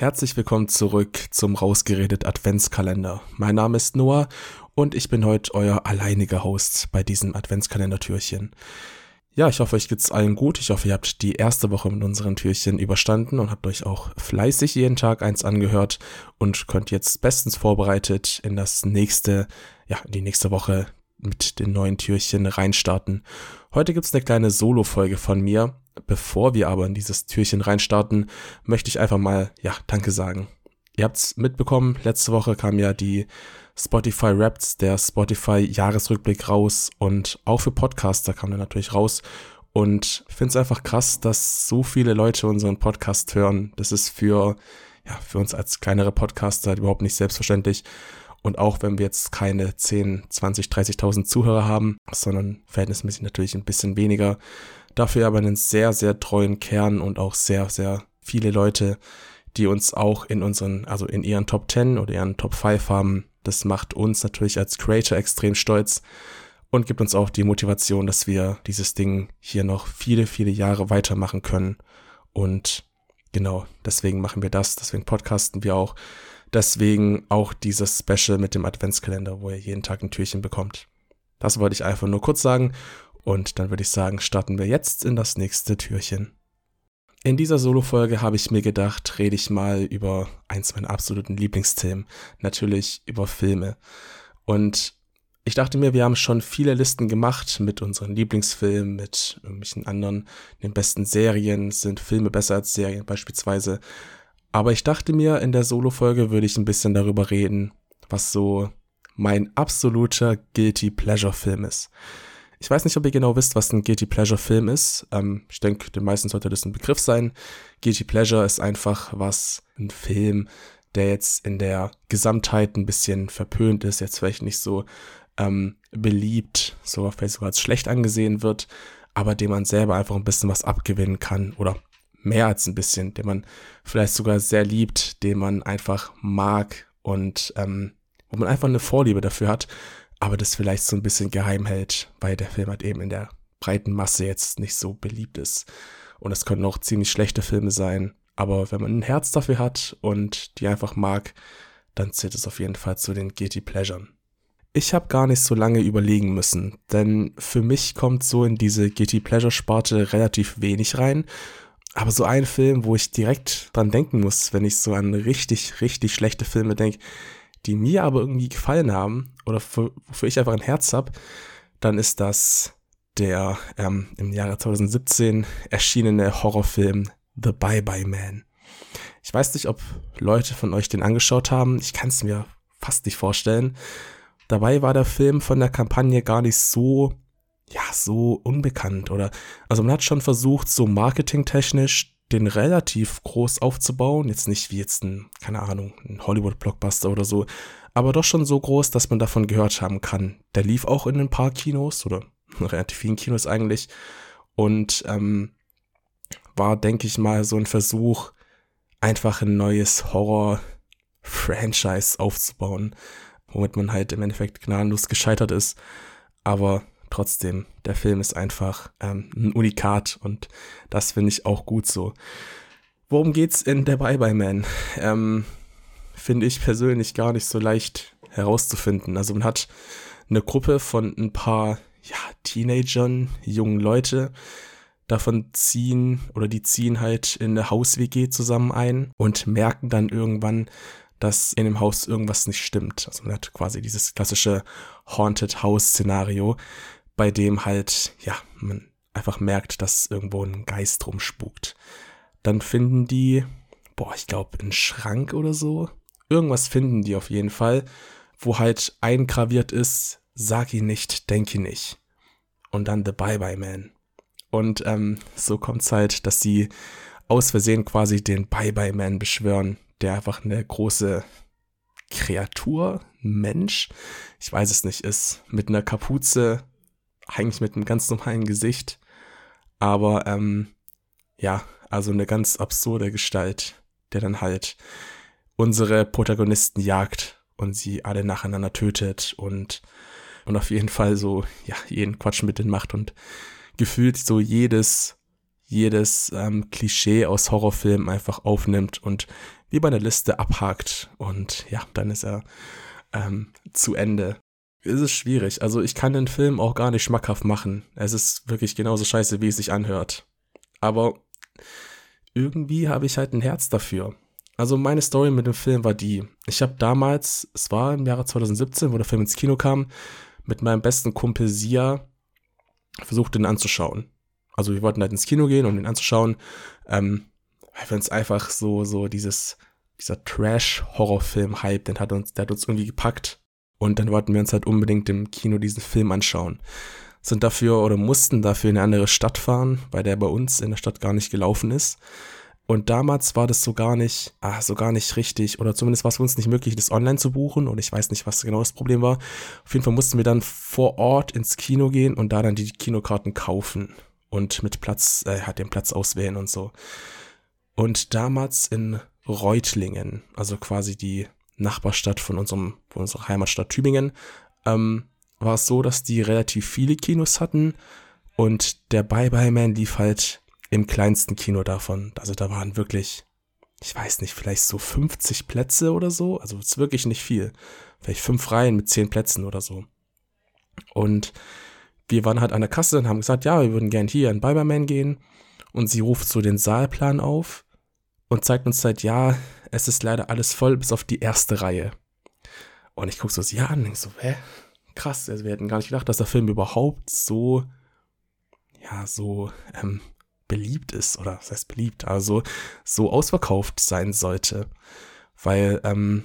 Herzlich willkommen zurück zum Rausgeredet Adventskalender. Mein Name ist Noah und ich bin heute euer alleiniger Host bei diesem Adventskalender-Türchen. Ja, ich hoffe, euch geht's allen gut. Ich hoffe, ihr habt die erste Woche mit unseren Türchen überstanden und habt euch auch fleißig jeden Tag eins angehört und könnt jetzt bestens vorbereitet in das nächste, ja, in die nächste Woche mit den neuen Türchen reinstarten. Heute gibt's eine kleine Solo-Folge von mir. Bevor wir aber in dieses Türchen reinstarten, möchte ich einfach mal, ja, Danke sagen. Ihr habt's mitbekommen, letzte Woche kam ja die Spotify Raps, der Spotify Jahresrückblick raus und auch für Podcaster kam der natürlich raus. Und ich finde es einfach krass, dass so viele Leute unseren Podcast hören. Das ist für, ja, für uns als kleinere Podcaster überhaupt nicht selbstverständlich. Und auch wenn wir jetzt keine 10, 20, 30.000 Zuhörer haben, sondern verhältnismäßig natürlich ein bisschen weniger, dafür aber einen sehr, sehr treuen Kern und auch sehr, sehr viele Leute, die uns auch in unseren, also in ihren Top 10 oder ihren Top 5 haben. Das macht uns natürlich als Creator extrem stolz und gibt uns auch die Motivation, dass wir dieses Ding hier noch viele, viele Jahre weitermachen können. Und genau, deswegen machen wir das, deswegen podcasten wir auch. Deswegen auch dieses Special mit dem Adventskalender, wo ihr jeden Tag ein Türchen bekommt. Das wollte ich einfach nur kurz sagen. Und dann würde ich sagen, starten wir jetzt in das nächste Türchen. In dieser Solo-Folge habe ich mir gedacht, rede ich mal über eins meiner absoluten Lieblingsthemen. Natürlich über Filme. Und ich dachte mir, wir haben schon viele Listen gemacht mit unseren Lieblingsfilmen, mit irgendwelchen anderen, den besten Serien, sind Filme besser als Serien beispielsweise. Aber ich dachte mir, in der Solo-Folge würde ich ein bisschen darüber reden, was so mein absoluter Guilty Pleasure-Film ist. Ich weiß nicht, ob ihr genau wisst, was ein Guilty Pleasure Film ist. Ähm, ich denke, den meisten sollte das ein Begriff sein. Guilty Pleasure ist einfach was, ein Film, der jetzt in der Gesamtheit ein bisschen verpönt ist, jetzt vielleicht nicht so ähm, beliebt, sogar vielleicht sogar als schlecht angesehen wird, aber dem man selber einfach ein bisschen was abgewinnen kann oder mehr als ein bisschen, den man vielleicht sogar sehr liebt, den man einfach mag und ähm, wo man einfach eine Vorliebe dafür hat aber das vielleicht so ein bisschen geheim hält, weil der Film halt eben in der breiten Masse jetzt nicht so beliebt ist. Und es können auch ziemlich schlechte Filme sein, aber wenn man ein Herz dafür hat und die einfach mag, dann zählt es auf jeden Fall zu den Guilty Pleasuren. Ich habe gar nicht so lange überlegen müssen, denn für mich kommt so in diese Guilty Pleasure Sparte relativ wenig rein. Aber so ein Film, wo ich direkt dran denken muss, wenn ich so an richtig, richtig schlechte Filme denke, die mir aber irgendwie gefallen haben oder wofür ich einfach ein Herz habe, dann ist das der ähm, im Jahre 2017 erschienene Horrorfilm The Bye Bye Man. Ich weiß nicht, ob Leute von euch den angeschaut haben. Ich kann es mir fast nicht vorstellen. Dabei war der Film von der Kampagne gar nicht so, ja, so unbekannt oder, also man hat schon versucht, so marketingtechnisch den relativ groß aufzubauen. Jetzt nicht wie jetzt ein, keine Ahnung, ein Hollywood-Blockbuster oder so, aber doch schon so groß, dass man davon gehört haben kann. Der lief auch in ein paar Kinos oder relativ vielen Kinos eigentlich und ähm, war, denke ich mal, so ein Versuch, einfach ein neues Horror-Franchise aufzubauen, womit man halt im Endeffekt gnadenlos gescheitert ist. Aber trotzdem, der Film ist einfach ähm, ein Unikat und das finde ich auch gut so. Worum geht's in der Bye Bye Man? Ähm, finde ich persönlich gar nicht so leicht herauszufinden. Also man hat eine Gruppe von ein paar ja, Teenagern, jungen Leute, davon ziehen oder die ziehen halt in eine Haus-WG zusammen ein und merken dann irgendwann, dass in dem Haus irgendwas nicht stimmt. Also man hat quasi dieses klassische Haunted House-Szenario, bei dem halt, ja, man einfach merkt, dass irgendwo ein Geist rumspukt. Dann finden die, boah, ich glaube, einen Schrank oder so. Irgendwas finden die auf jeden Fall, wo halt eingraviert ist, sag ihn nicht, denk ihn nicht. Und dann The Bye Bye Man. Und ähm, so kommt's halt, dass sie aus Versehen quasi den Bye Bye Man beschwören, der einfach eine große Kreatur, Mensch, ich weiß es nicht, ist, mit einer Kapuze, eigentlich mit einem ganz normalen Gesicht. Aber ähm, ja, also eine ganz absurde Gestalt, der dann halt unsere Protagonisten jagt und sie alle nacheinander tötet und, und auf jeden Fall so, ja, jeden Quatsch mit denen macht und gefühlt so jedes, jedes ähm, Klischee aus Horrorfilmen einfach aufnimmt und wie bei einer Liste abhakt. Und ja, dann ist er ähm, zu Ende. Es ist schwierig. Also ich kann den Film auch gar nicht schmackhaft machen. Es ist wirklich genauso scheiße, wie es sich anhört. Aber irgendwie habe ich halt ein Herz dafür. Also meine Story mit dem Film war die. Ich habe damals, es war im Jahre 2017, wo der Film ins Kino kam, mit meinem besten Kumpel Sia versucht, den anzuschauen. Also wir wollten halt ins Kino gehen, um den anzuschauen, ähm, weil wir einfach so, so dieses, dieser Trash-Horrorfilm-Hype, den hat uns, der hat uns irgendwie gepackt. Und dann wollten wir uns halt unbedingt im Kino diesen Film anschauen. Sind dafür oder mussten dafür in eine andere Stadt fahren, weil der bei uns in der Stadt gar nicht gelaufen ist. Und damals war das so gar nicht, ah, so gar nicht richtig, oder zumindest war es für uns nicht möglich, das online zu buchen. Und ich weiß nicht, was genau das Problem war. Auf jeden Fall mussten wir dann vor Ort ins Kino gehen und da dann die Kinokarten kaufen und mit Platz, äh, hat den Platz auswählen und so. Und damals in Reutlingen, also quasi die Nachbarstadt von unserem, von unserer Heimatstadt Tübingen, ähm, war es so, dass die relativ viele Kinos hatten und der Bye Bye Man lief halt im kleinsten Kino davon. Also da waren wirklich, ich weiß nicht, vielleicht so 50 Plätze oder so. Also es ist wirklich nicht viel. Vielleicht fünf Reihen mit zehn Plätzen oder so. Und wir waren halt an der Kasse und haben gesagt, ja, wir würden gern hier in Biberman gehen. Und sie ruft so den Saalplan auf und zeigt uns halt, ja, es ist leider alles voll bis auf die erste Reihe. Und ich gucke so sie an und denk so, hä? Krass, also wir hätten gar nicht gedacht, dass der Film überhaupt so, ja, so ähm, beliebt ist, oder was heißt beliebt, also so ausverkauft sein sollte. Weil, ähm,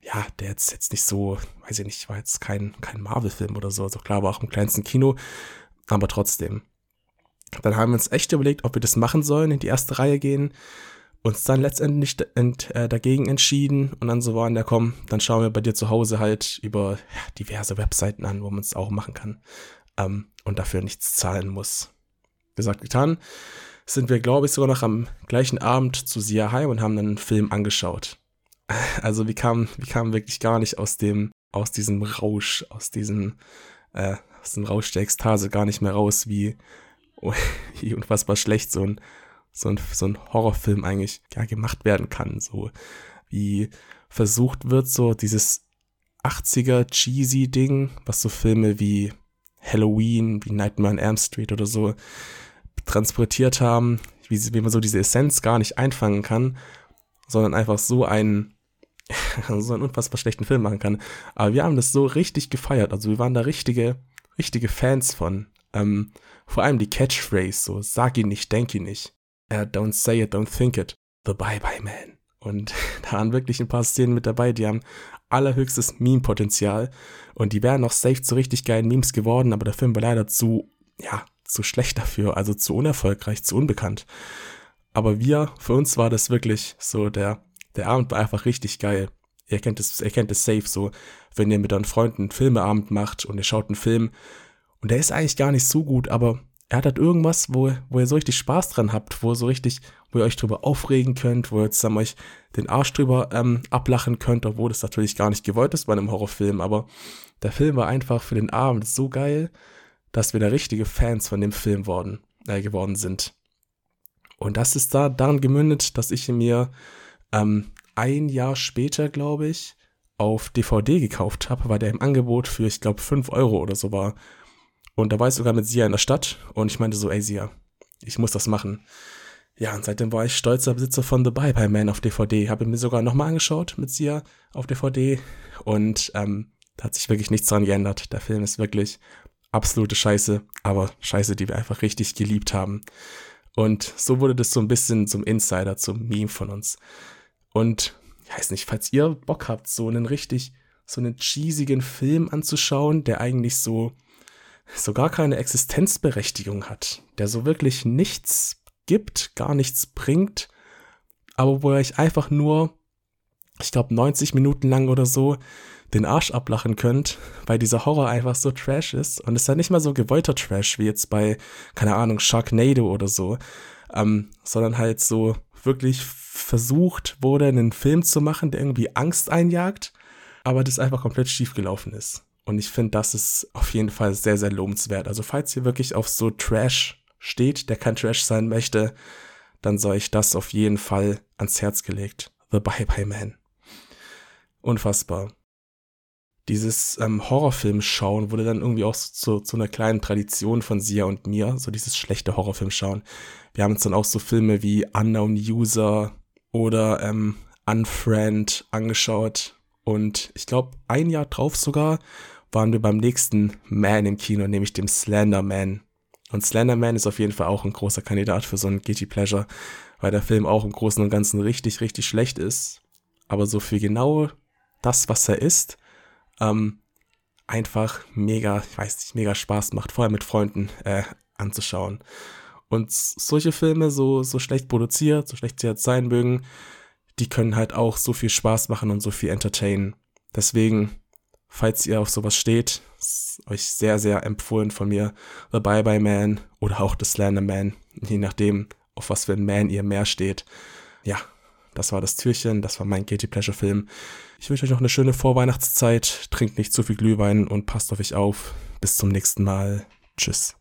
ja, der jetzt, jetzt nicht so, weiß ich nicht, war jetzt kein, kein Marvel-Film oder so, also klar, war auch im kleinsten Kino, aber trotzdem. Dann haben wir uns echt überlegt, ob wir das machen sollen, in die erste Reihe gehen, uns dann letztendlich ent, äh, dagegen entschieden und dann so waren, der komm, dann schauen wir bei dir zu Hause halt über ja, diverse Webseiten an, wo man es auch machen kann ähm, und dafür nichts zahlen muss gesagt, getan, sind wir, glaube ich, sogar noch am gleichen Abend zu Sia heim und haben dann einen Film angeschaut. Also wir kamen, wir kamen wirklich gar nicht aus dem, aus diesem Rausch, aus diesem, äh, aus dem Rausch der Ekstase gar nicht mehr raus, wie, wie unfassbar schlecht so ein, so ein, so ein Horrorfilm eigentlich ja, gemacht werden kann. So wie versucht wird, so dieses 80er cheesy Ding, was so Filme wie Halloween, wie Nightmare on Elm Street oder so transportiert haben, wie, wie man so diese Essenz gar nicht einfangen kann, sondern einfach so einen, so einen unfassbar schlechten Film machen kann. Aber wir haben das so richtig gefeiert. Also wir waren da richtige, richtige Fans von. Ähm, vor allem die Catchphrase, so, sag ihn nicht, denk ihn nicht. Uh, don't say it, don't think it. The Bye-Bye Man. Und da waren wirklich ein paar Szenen mit dabei, die haben allerhöchstes Meme-Potenzial. Und die wären noch safe zu richtig geilen Memes geworden, aber der Film war leider zu, ja, zu schlecht dafür, also zu unerfolgreich, zu unbekannt. Aber wir, für uns war das wirklich so, der, der Abend war einfach richtig geil. Ihr kennt es, ihr kennt es safe so, wenn ihr mit euren Freunden einen Filmeabend macht und ihr schaut einen Film und der ist eigentlich gar nicht so gut, aber er hat halt irgendwas, wo, wo ihr so richtig Spaß dran habt, wo ihr so richtig, wo ihr euch drüber aufregen könnt, wo ihr zusammen euch den Arsch drüber ähm, ablachen könnt, obwohl das natürlich gar nicht gewollt ist bei einem Horrorfilm, aber der Film war einfach für den Abend so geil dass wir da richtige Fans von dem Film worden, äh, geworden sind. Und das ist da daran gemündet, dass ich mir ähm, ein Jahr später, glaube ich, auf DVD gekauft habe, weil der im Angebot für, ich glaube, 5 Euro oder so war. Und da war ich sogar mit Sia in der Stadt und ich meinte so, ey Sia, ich muss das machen. Ja, und seitdem war ich stolzer Besitzer von The Bye Bye Man auf DVD. Habe mir sogar nochmal angeschaut mit Sia auf DVD und ähm, da hat sich wirklich nichts dran geändert. Der Film ist wirklich absolute Scheiße, aber Scheiße, die wir einfach richtig geliebt haben. Und so wurde das so ein bisschen zum Insider, zum Meme von uns. Und ich weiß nicht, falls ihr Bock habt, so einen richtig, so einen cheesigen Film anzuschauen, der eigentlich so, so gar keine Existenzberechtigung hat, der so wirklich nichts gibt, gar nichts bringt, aber wo euch einfach nur, ich glaube, 90 Minuten lang oder so den Arsch ablachen könnt, weil dieser Horror einfach so trash ist. Und es ist ja nicht mal so gewollter Trash, wie jetzt bei, keine Ahnung, Sharknado oder so, ähm, sondern halt so wirklich versucht wurde, einen Film zu machen, der irgendwie Angst einjagt, aber das einfach komplett schief gelaufen ist. Und ich finde, das ist auf jeden Fall sehr, sehr lobenswert. Also falls ihr wirklich auf so Trash steht, der kein Trash sein möchte, dann sei ich das auf jeden Fall ans Herz gelegt. The Bye Bye Man. Unfassbar. Dieses ähm, Horrorfilm schauen wurde dann irgendwie auch zu, zu einer kleinen Tradition von Sia und mir, so dieses schlechte Horrorfilm schauen. Wir haben uns dann auch so Filme wie Unknown User oder ähm, Unfriend angeschaut. Und ich glaube, ein Jahr drauf sogar waren wir beim nächsten Man im Kino, nämlich dem Slender Man. Und Slenderman ist auf jeden Fall auch ein großer Kandidat für so ein Guilty Pleasure, weil der Film auch im Großen und Ganzen richtig, richtig schlecht ist. Aber so für genau das, was er ist, ähm, einfach mega, ich weiß nicht, mega Spaß macht, vorher mit Freunden äh, anzuschauen. Und solche Filme, so, so schlecht produziert, so schlecht sie jetzt sein mögen, die können halt auch so viel Spaß machen und so viel entertainen. Deswegen falls ihr auf sowas steht, ist euch sehr, sehr empfohlen von mir The Bye Bye Man oder auch The Slender Man, je nachdem, auf was für ein Man ihr mehr steht. Ja, das war das Türchen, das war mein Guilty Pleasure Film. Ich wünsche euch noch eine schöne Vorweihnachtszeit, trinkt nicht zu viel Glühwein und passt auf euch auf. Bis zum nächsten Mal. Tschüss.